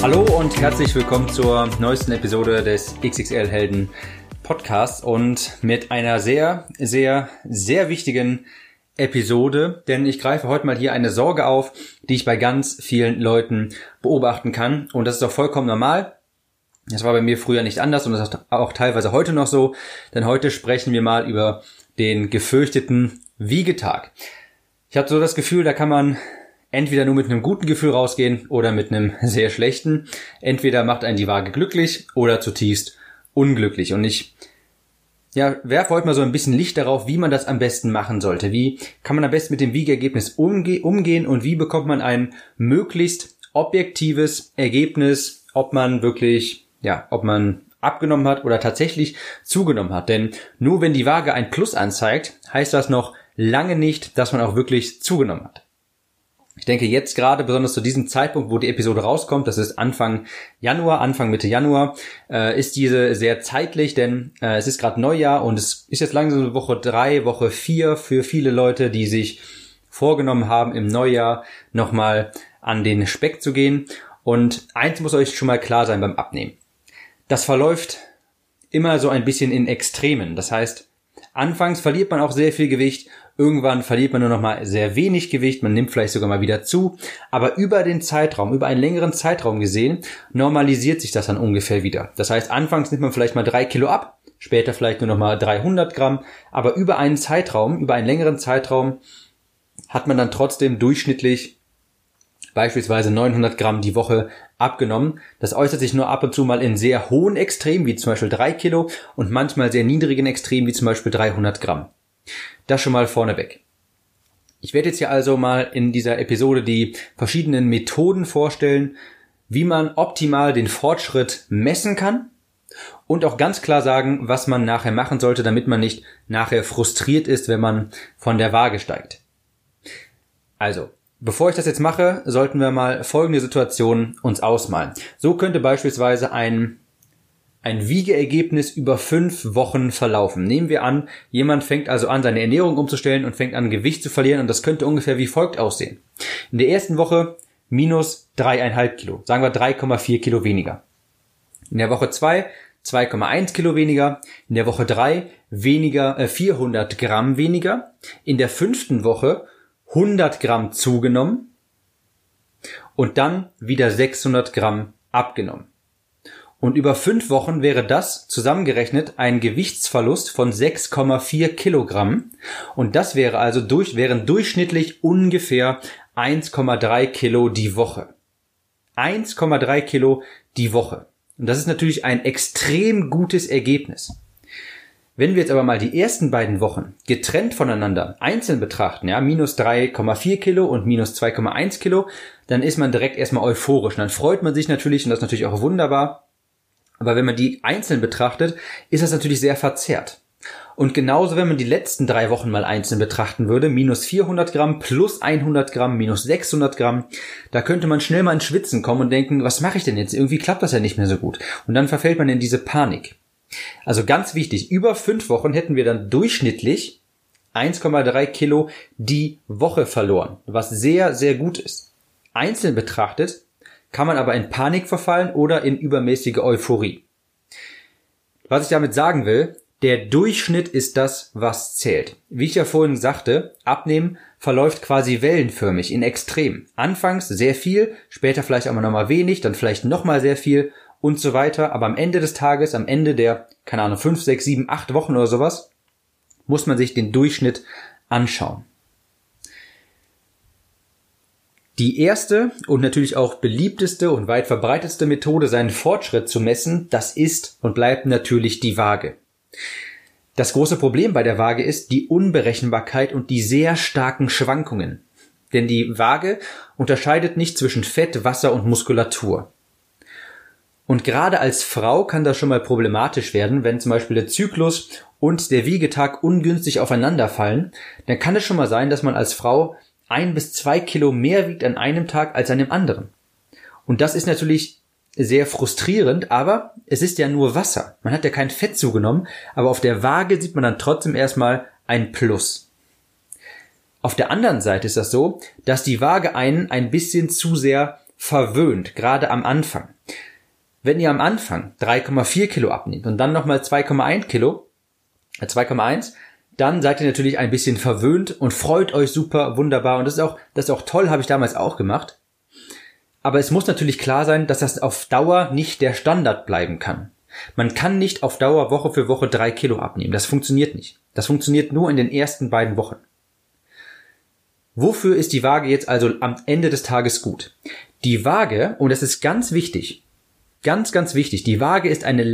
Hallo und herzlich willkommen zur neuesten Episode des XXL Helden Podcasts und mit einer sehr, sehr, sehr wichtigen Episode, denn ich greife heute mal hier eine Sorge auf, die ich bei ganz vielen Leuten beobachten kann und das ist auch vollkommen normal. Das war bei mir früher nicht anders und das ist auch teilweise heute noch so, denn heute sprechen wir mal über den gefürchteten Wiegetag. Ich habe so das Gefühl, da kann man entweder nur mit einem guten Gefühl rausgehen oder mit einem sehr schlechten. Entweder macht einen die Waage glücklich oder zutiefst unglücklich. Und ich ja, werfe heute mal so ein bisschen Licht darauf, wie man das am besten machen sollte. Wie kann man am besten mit dem Wiegeergebnis umge umgehen und wie bekommt man ein möglichst objektives Ergebnis, ob man wirklich, ja, ob man abgenommen hat oder tatsächlich zugenommen hat. Denn nur wenn die Waage ein Plus anzeigt, heißt das noch lange nicht, dass man auch wirklich zugenommen hat. Ich denke jetzt gerade, besonders zu diesem Zeitpunkt, wo die Episode rauskommt, das ist Anfang Januar, Anfang Mitte Januar, äh, ist diese sehr zeitlich, denn äh, es ist gerade Neujahr und es ist jetzt langsam Woche drei, Woche vier für viele Leute, die sich vorgenommen haben, im Neujahr nochmal an den Speck zu gehen. Und eins muss euch schon mal klar sein beim Abnehmen. Das verläuft immer so ein bisschen in Extremen. Das heißt, anfangs verliert man auch sehr viel Gewicht Irgendwann verliert man nur noch mal sehr wenig Gewicht, man nimmt vielleicht sogar mal wieder zu, aber über den Zeitraum, über einen längeren Zeitraum gesehen, normalisiert sich das dann ungefähr wieder. Das heißt, anfangs nimmt man vielleicht mal drei Kilo ab, später vielleicht nur noch mal 300 Gramm, aber über einen Zeitraum, über einen längeren Zeitraum hat man dann trotzdem durchschnittlich beispielsweise 900 Gramm die Woche abgenommen. Das äußert sich nur ab und zu mal in sehr hohen Extremen, wie zum Beispiel drei Kilo, und manchmal sehr niedrigen Extremen, wie zum Beispiel 300 Gramm. Das schon mal vorneweg. Ich werde jetzt hier also mal in dieser Episode die verschiedenen Methoden vorstellen, wie man optimal den Fortschritt messen kann und auch ganz klar sagen, was man nachher machen sollte, damit man nicht nachher frustriert ist, wenn man von der Waage steigt. Also, bevor ich das jetzt mache, sollten wir mal folgende Situation uns ausmalen. So könnte beispielsweise ein ein Wiegeergebnis über fünf Wochen verlaufen. Nehmen wir an, jemand fängt also an, seine Ernährung umzustellen und fängt an, Gewicht zu verlieren und das könnte ungefähr wie folgt aussehen. In der ersten Woche minus dreieinhalb Kilo, sagen wir 3,4 Kilo weniger. In der Woche zwei 2,1 Kilo weniger, in der Woche drei weniger, äh, 400 Gramm weniger, in der fünften Woche 100 Gramm zugenommen und dann wieder 600 Gramm abgenommen. Und über fünf Wochen wäre das zusammengerechnet ein Gewichtsverlust von 6,4 Kilogramm. Und das wäre also durch, wären durchschnittlich ungefähr 1,3 Kilo die Woche. 1,3 Kilo die Woche. Und das ist natürlich ein extrem gutes Ergebnis. Wenn wir jetzt aber mal die ersten beiden Wochen getrennt voneinander einzeln betrachten, ja, minus 3,4 Kilo und minus 2,1 Kilo, dann ist man direkt erstmal euphorisch. Und dann freut man sich natürlich, und das ist natürlich auch wunderbar, aber wenn man die einzeln betrachtet, ist das natürlich sehr verzerrt. Und genauso, wenn man die letzten drei Wochen mal einzeln betrachten würde, minus 400 Gramm, plus 100 Gramm, minus 600 Gramm, da könnte man schnell mal ins Schwitzen kommen und denken, was mache ich denn jetzt? Irgendwie klappt das ja nicht mehr so gut. Und dann verfällt man in diese Panik. Also ganz wichtig, über fünf Wochen hätten wir dann durchschnittlich 1,3 Kilo die Woche verloren, was sehr, sehr gut ist. Einzeln betrachtet kann man aber in Panik verfallen oder in übermäßige Euphorie. Was ich damit sagen will, der Durchschnitt ist das, was zählt. Wie ich ja vorhin sagte, Abnehmen verläuft quasi wellenförmig in Extrem. Anfangs sehr viel, später vielleicht aber nochmal wenig, dann vielleicht nochmal sehr viel und so weiter. Aber am Ende des Tages, am Ende der, keine Ahnung, fünf, sechs, sieben, acht Wochen oder sowas, muss man sich den Durchschnitt anschauen. Die erste und natürlich auch beliebteste und weit verbreitetste Methode, seinen Fortschritt zu messen, das ist und bleibt natürlich die Waage. Das große Problem bei der Waage ist die Unberechenbarkeit und die sehr starken Schwankungen. Denn die Waage unterscheidet nicht zwischen Fett, Wasser und Muskulatur. Und gerade als Frau kann das schon mal problematisch werden, wenn zum Beispiel der Zyklus und der Wiegetag ungünstig aufeinanderfallen, dann kann es schon mal sein, dass man als Frau ein bis zwei Kilo mehr wiegt an einem Tag als an dem anderen. Und das ist natürlich sehr frustrierend, aber es ist ja nur Wasser. Man hat ja kein Fett zugenommen, aber auf der Waage sieht man dann trotzdem erstmal ein Plus. Auf der anderen Seite ist das so, dass die Waage einen ein bisschen zu sehr verwöhnt, gerade am Anfang. Wenn ihr am Anfang 3,4 Kilo abnehmt und dann nochmal 2,1 Kilo, 2,1, äh, dann seid ihr natürlich ein bisschen verwöhnt und freut euch super, wunderbar. Und das ist auch, das ist auch toll, habe ich damals auch gemacht. Aber es muss natürlich klar sein, dass das auf Dauer nicht der Standard bleiben kann. Man kann nicht auf Dauer Woche für Woche drei Kilo abnehmen. Das funktioniert nicht. Das funktioniert nur in den ersten beiden Wochen. Wofür ist die Waage jetzt also am Ende des Tages gut? Die Waage, und das ist ganz wichtig, ganz, ganz wichtig, die Waage ist eine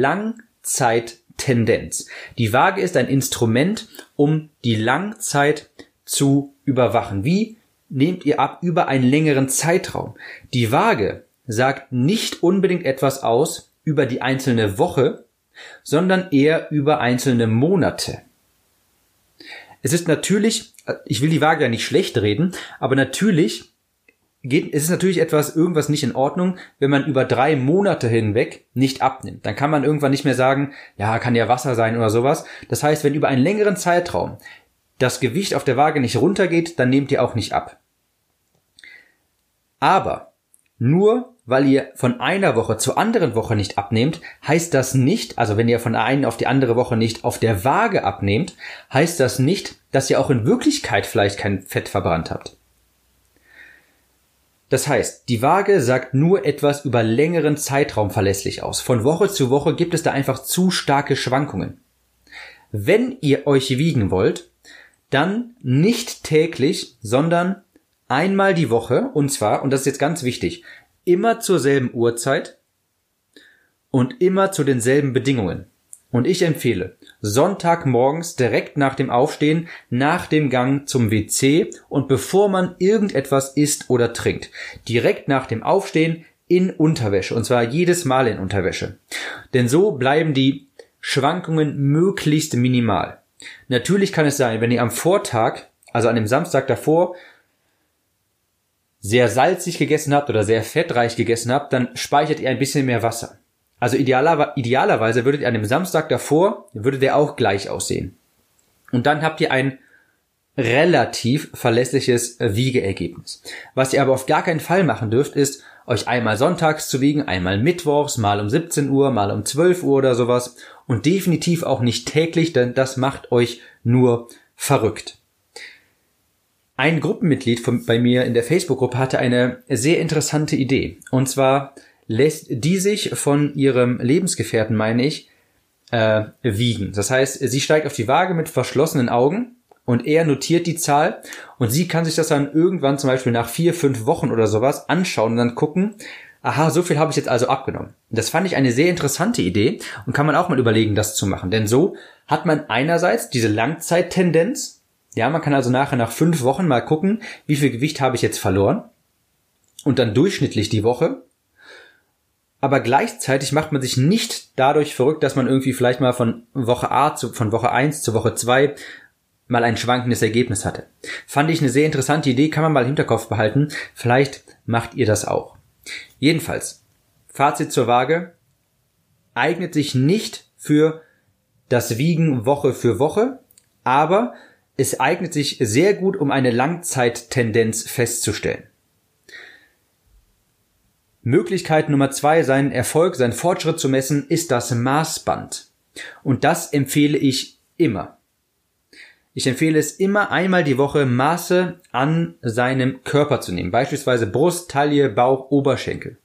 Langzeittendenz. Die Waage ist ein Instrument, um die Langzeit zu überwachen. Wie nehmt ihr ab über einen längeren Zeitraum? Die Waage sagt nicht unbedingt etwas aus über die einzelne Woche, sondern eher über einzelne Monate. Es ist natürlich, ich will die Waage ja nicht schlecht reden, aber natürlich geht, es ist natürlich etwas, irgendwas nicht in Ordnung, wenn man über drei Monate hinweg nicht abnimmt. Dann kann man irgendwann nicht mehr sagen, ja, kann ja Wasser sein oder sowas. Das heißt, wenn über einen längeren Zeitraum das Gewicht auf der Waage nicht runtergeht, dann nehmt ihr auch nicht ab. Aber nur weil ihr von einer Woche zur anderen Woche nicht abnehmt, heißt das nicht, also wenn ihr von der einen auf die andere Woche nicht auf der Waage abnehmt, heißt das nicht, dass ihr auch in Wirklichkeit vielleicht kein Fett verbrannt habt. Das heißt, die Waage sagt nur etwas über längeren Zeitraum verlässlich aus. Von Woche zu Woche gibt es da einfach zu starke Schwankungen. Wenn ihr euch wiegen wollt, dann nicht täglich, sondern einmal die Woche, und zwar, und das ist jetzt ganz wichtig, immer zur selben Uhrzeit und immer zu denselben Bedingungen. Und ich empfehle Sonntagmorgens direkt nach dem Aufstehen, nach dem Gang zum WC und bevor man irgendetwas isst oder trinkt. Direkt nach dem Aufstehen in Unterwäsche. Und zwar jedes Mal in Unterwäsche. Denn so bleiben die Schwankungen möglichst minimal. Natürlich kann es sein, wenn ihr am Vortag, also an dem Samstag davor, sehr salzig gegessen habt oder sehr fettreich gegessen habt, dann speichert ihr ein bisschen mehr Wasser. Also idealer, idealerweise würdet ihr an dem Samstag davor, würde der auch gleich aussehen. Und dann habt ihr ein relativ verlässliches Wiegeergebnis. Was ihr aber auf gar keinen Fall machen dürft, ist, euch einmal sonntags zu wiegen, einmal mittwochs, mal um 17 Uhr, mal um 12 Uhr oder sowas und definitiv auch nicht täglich, denn das macht euch nur verrückt. Ein Gruppenmitglied von, bei mir in der Facebook-Gruppe hatte eine sehr interessante Idee. Und zwar lässt die sich von ihrem Lebensgefährten, meine ich, äh, wiegen. Das heißt, sie steigt auf die Waage mit verschlossenen Augen und er notiert die Zahl und sie kann sich das dann irgendwann zum Beispiel nach vier, fünf Wochen oder sowas anschauen und dann gucken, aha, so viel habe ich jetzt also abgenommen. Das fand ich eine sehr interessante Idee und kann man auch mal überlegen, das zu machen. Denn so hat man einerseits diese Langzeittendenz, ja, man kann also nachher nach fünf Wochen mal gucken, wie viel Gewicht habe ich jetzt verloren und dann durchschnittlich die Woche. Aber gleichzeitig macht man sich nicht dadurch verrückt, dass man irgendwie vielleicht mal von Woche A zu, von Woche 1 zu Woche 2 mal ein schwankendes Ergebnis hatte. Fand ich eine sehr interessante Idee, kann man mal im Hinterkopf behalten. Vielleicht macht ihr das auch. Jedenfalls, Fazit zur Waage, eignet sich nicht für das Wiegen Woche für Woche, aber es eignet sich sehr gut, um eine Langzeittendenz festzustellen. Möglichkeit Nummer zwei, seinen Erfolg, seinen Fortschritt zu messen, ist das Maßband. Und das empfehle ich immer. Ich empfehle es immer einmal die Woche Maße an seinem Körper zu nehmen. Beispielsweise Brust, Taille, Bauch, Oberschenkel.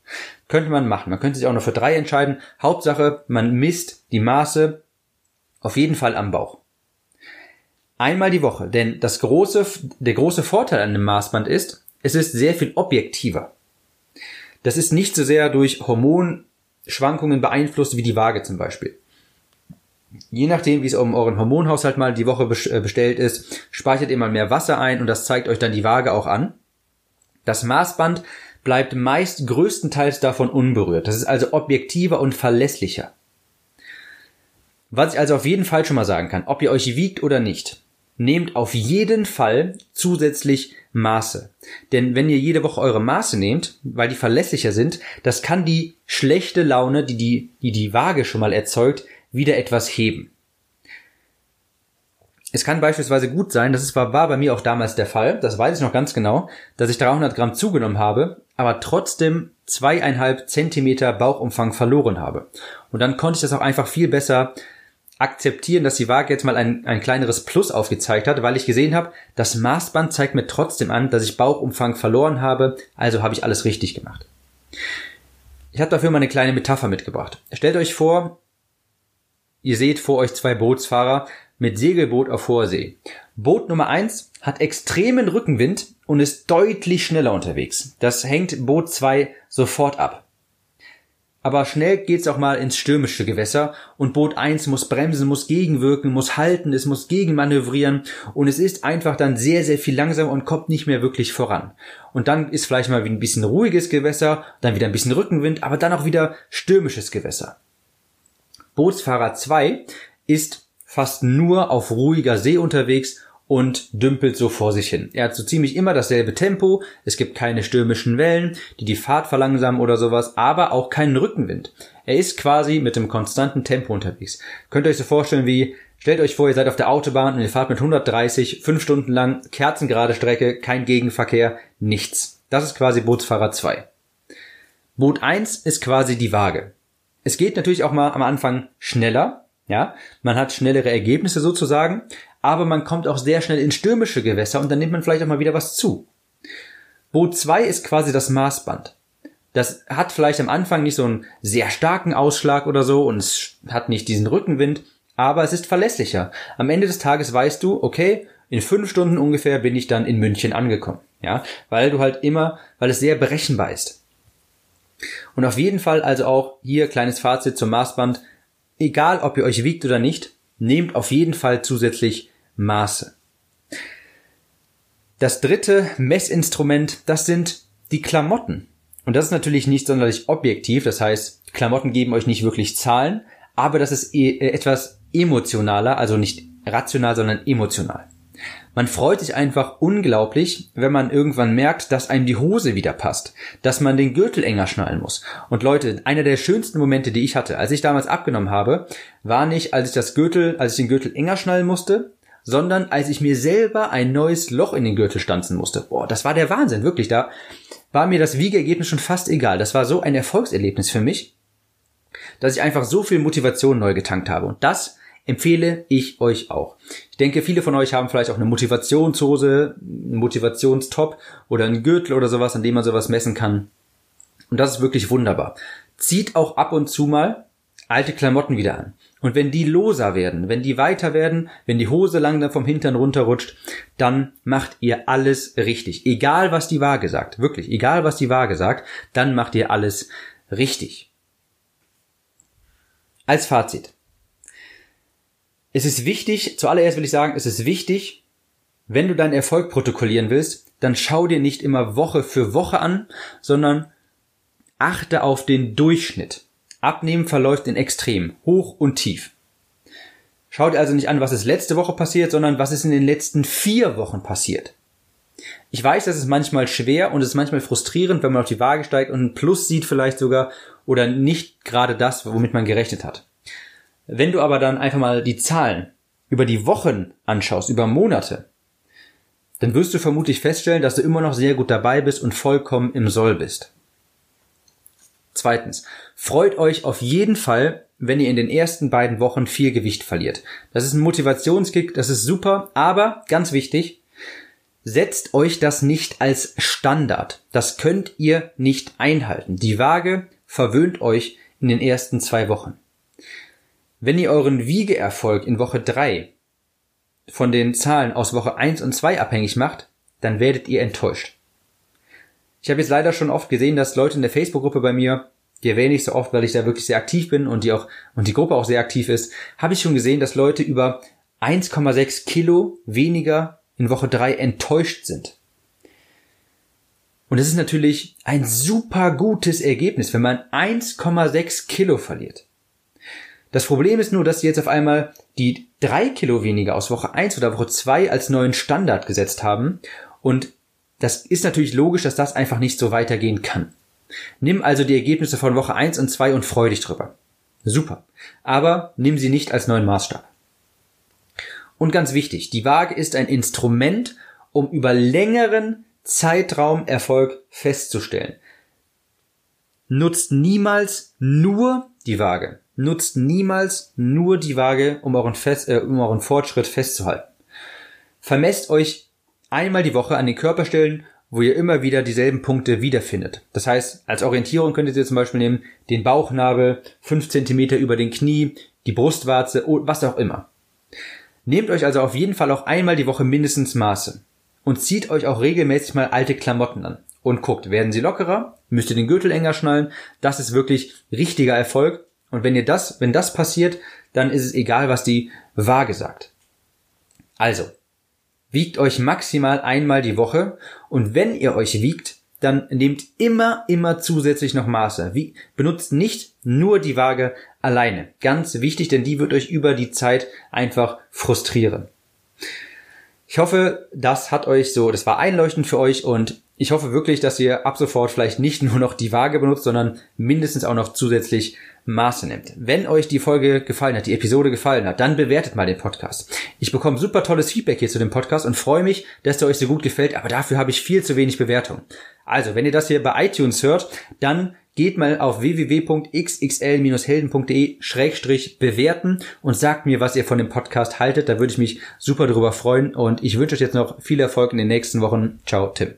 Könnte man machen. Man könnte sich auch noch für drei entscheiden. Hauptsache, man misst die Maße auf jeden Fall am Bauch. Einmal die Woche. Denn das große, der große Vorteil an dem Maßband ist, es ist sehr viel objektiver. Das ist nicht so sehr durch Hormonschwankungen beeinflusst wie die Waage zum Beispiel. Je nachdem, wie es um euren Hormonhaushalt mal die Woche äh, bestellt ist, speichert ihr mal mehr Wasser ein und das zeigt euch dann die Waage auch an. Das Maßband bleibt meist größtenteils davon unberührt. Das ist also objektiver und verlässlicher. Was ich also auf jeden Fall schon mal sagen kann, ob ihr euch wiegt oder nicht, nehmt auf jeden Fall zusätzlich Maße. Denn wenn ihr jede Woche eure Maße nehmt, weil die verlässlicher sind, das kann die schlechte Laune, die die, die, die Waage schon mal erzeugt, wieder etwas heben. Es kann beispielsweise gut sein, das war, war bei mir auch damals der Fall, das weiß ich noch ganz genau, dass ich 300 Gramm zugenommen habe, aber trotzdem zweieinhalb Zentimeter Bauchumfang verloren habe. Und dann konnte ich das auch einfach viel besser akzeptieren, dass die Waage jetzt mal ein, ein kleineres Plus aufgezeigt hat, weil ich gesehen habe, das Maßband zeigt mir trotzdem an, dass ich Bauchumfang verloren habe, also habe ich alles richtig gemacht. Ich habe dafür mal eine kleine Metapher mitgebracht. Stellt euch vor, ihr seht vor euch zwei Bootsfahrer mit Segelboot auf hoher See. Boot Nummer eins hat extremen Rückenwind und ist deutlich schneller unterwegs. Das hängt Boot zwei sofort ab. Aber schnell geht's auch mal ins stürmische Gewässer und Boot 1 muss bremsen, muss gegenwirken, muss halten, es muss gegenmanövrieren und es ist einfach dann sehr, sehr viel langsamer und kommt nicht mehr wirklich voran. Und dann ist vielleicht mal ein bisschen ruhiges Gewässer, dann wieder ein bisschen Rückenwind, aber dann auch wieder stürmisches Gewässer. Bootsfahrer 2 ist fast nur auf ruhiger See unterwegs und dümpelt so vor sich hin. Er hat so ziemlich immer dasselbe Tempo, es gibt keine stürmischen Wellen, die die Fahrt verlangsamen oder sowas, aber auch keinen Rückenwind. Er ist quasi mit dem konstanten Tempo unterwegs. Könnt ihr euch so vorstellen wie, stellt euch vor, ihr seid auf der Autobahn und ihr fahrt mit 130, fünf Stunden lang, kerzengerade Strecke, kein Gegenverkehr, nichts. Das ist quasi Bootsfahrer 2. Boot 1 ist quasi die Waage. Es geht natürlich auch mal am Anfang schneller, ja, man hat schnellere Ergebnisse sozusagen, aber man kommt auch sehr schnell in stürmische Gewässer und dann nimmt man vielleicht auch mal wieder was zu. Boot 2 ist quasi das Maßband. Das hat vielleicht am Anfang nicht so einen sehr starken Ausschlag oder so und es hat nicht diesen Rückenwind, aber es ist verlässlicher. Am Ende des Tages weißt du, okay, in fünf Stunden ungefähr bin ich dann in München angekommen. Ja, weil du halt immer, weil es sehr berechenbar ist. Und auf jeden Fall also auch hier kleines Fazit zum Maßband. Egal ob ihr euch wiegt oder nicht, nehmt auf jeden Fall zusätzlich Maße. Das dritte Messinstrument, das sind die Klamotten. Und das ist natürlich nicht sonderlich objektiv, das heißt, Klamotten geben euch nicht wirklich Zahlen, aber das ist e etwas emotionaler, also nicht rational, sondern emotional. Man freut sich einfach unglaublich, wenn man irgendwann merkt, dass einem die Hose wieder passt, dass man den Gürtel enger schnallen muss. Und Leute, einer der schönsten Momente, die ich hatte, als ich damals abgenommen habe, war nicht, als ich das Gürtel, als ich den Gürtel enger schnallen musste, sondern als ich mir selber ein neues Loch in den Gürtel stanzen musste. Boah, das war der Wahnsinn, wirklich. Da war mir das Wiegeergebnis schon fast egal. Das war so ein Erfolgserlebnis für mich, dass ich einfach so viel Motivation neu getankt habe. Und das empfehle ich euch auch. Ich denke, viele von euch haben vielleicht auch eine Motivationshose, einen Motivationstop oder einen Gürtel oder sowas, an dem man sowas messen kann. Und das ist wirklich wunderbar. Zieht auch ab und zu mal alte Klamotten wieder an. Und wenn die loser werden, wenn die weiter werden, wenn die Hose langsam vom Hintern runterrutscht, dann macht ihr alles richtig. Egal was die Waage sagt, wirklich, egal was die Waage sagt, dann macht ihr alles richtig. Als Fazit. Es ist wichtig, zuallererst will ich sagen, es ist wichtig, wenn du deinen Erfolg protokollieren willst, dann schau dir nicht immer Woche für Woche an, sondern achte auf den Durchschnitt. Abnehmen verläuft in Extrem, hoch und tief. Schau dir also nicht an, was ist letzte Woche passiert, sondern was ist in den letzten vier Wochen passiert. Ich weiß, das ist manchmal schwer und es ist manchmal frustrierend, wenn man auf die Waage steigt und ein Plus sieht vielleicht sogar oder nicht gerade das, womit man gerechnet hat. Wenn du aber dann einfach mal die Zahlen über die Wochen anschaust, über Monate, dann wirst du vermutlich feststellen, dass du immer noch sehr gut dabei bist und vollkommen im Soll bist. Zweitens, freut euch auf jeden Fall, wenn ihr in den ersten beiden Wochen viel Gewicht verliert. Das ist ein Motivationskick, das ist super, aber ganz wichtig, setzt euch das nicht als Standard. Das könnt ihr nicht einhalten. Die Waage verwöhnt euch in den ersten zwei Wochen. Wenn ihr euren Wiegeerfolg in Woche 3 von den Zahlen aus Woche 1 und 2 abhängig macht, dann werdet ihr enttäuscht. Ich habe jetzt leider schon oft gesehen, dass Leute in der Facebook-Gruppe bei mir, die erwähne ich so oft, weil ich da wirklich sehr aktiv bin und die auch und die Gruppe auch sehr aktiv ist, habe ich schon gesehen, dass Leute über 1,6 Kilo weniger in Woche 3 enttäuscht sind. Und das ist natürlich ein super gutes Ergebnis, wenn man 1,6 Kilo verliert. Das Problem ist nur, dass sie jetzt auf einmal die drei Kilo weniger aus Woche 1 oder Woche 2 als neuen Standard gesetzt haben. Und das ist natürlich logisch, dass das einfach nicht so weitergehen kann. Nimm also die Ergebnisse von Woche 1 und 2 und freu dich drüber. Super. Aber nimm sie nicht als neuen Maßstab. Und ganz wichtig, die Waage ist ein Instrument, um über längeren Zeitraum Erfolg festzustellen. Nutzt niemals nur die Waage. Nutzt niemals nur die Waage, um euren, Fest, äh, um euren Fortschritt festzuhalten. Vermesst euch einmal die Woche an den Körperstellen, wo ihr immer wieder dieselben Punkte wiederfindet. Das heißt, als Orientierung könntet ihr zum Beispiel nehmen den Bauchnabel, fünf Zentimeter über den Knie, die Brustwarze, was auch immer. Nehmt euch also auf jeden Fall auch einmal die Woche mindestens Maße und zieht euch auch regelmäßig mal alte Klamotten an und guckt, werden sie lockerer, müsst ihr den Gürtel enger schnallen, das ist wirklich richtiger Erfolg und wenn ihr das, wenn das passiert, dann ist es egal, was die Waage sagt. Also, wiegt euch maximal einmal die Woche und wenn ihr euch wiegt, dann nehmt immer, immer zusätzlich noch Maße. Wie, benutzt nicht nur die Waage alleine. Ganz wichtig, denn die wird euch über die Zeit einfach frustrieren. Ich hoffe, das hat euch so, das war einleuchtend für euch und ich hoffe wirklich, dass ihr ab sofort vielleicht nicht nur noch die Waage benutzt, sondern mindestens auch noch zusätzlich Maße nimmt. Wenn euch die Folge gefallen hat, die Episode gefallen hat, dann bewertet mal den Podcast. Ich bekomme super tolles Feedback hier zu dem Podcast und freue mich, dass der euch so gut gefällt, aber dafür habe ich viel zu wenig Bewertung. Also, wenn ihr das hier bei iTunes hört, dann geht mal auf www.xxl-helden.de-bewerten und sagt mir, was ihr von dem Podcast haltet. Da würde ich mich super darüber freuen und ich wünsche euch jetzt noch viel Erfolg in den nächsten Wochen. Ciao, Tim.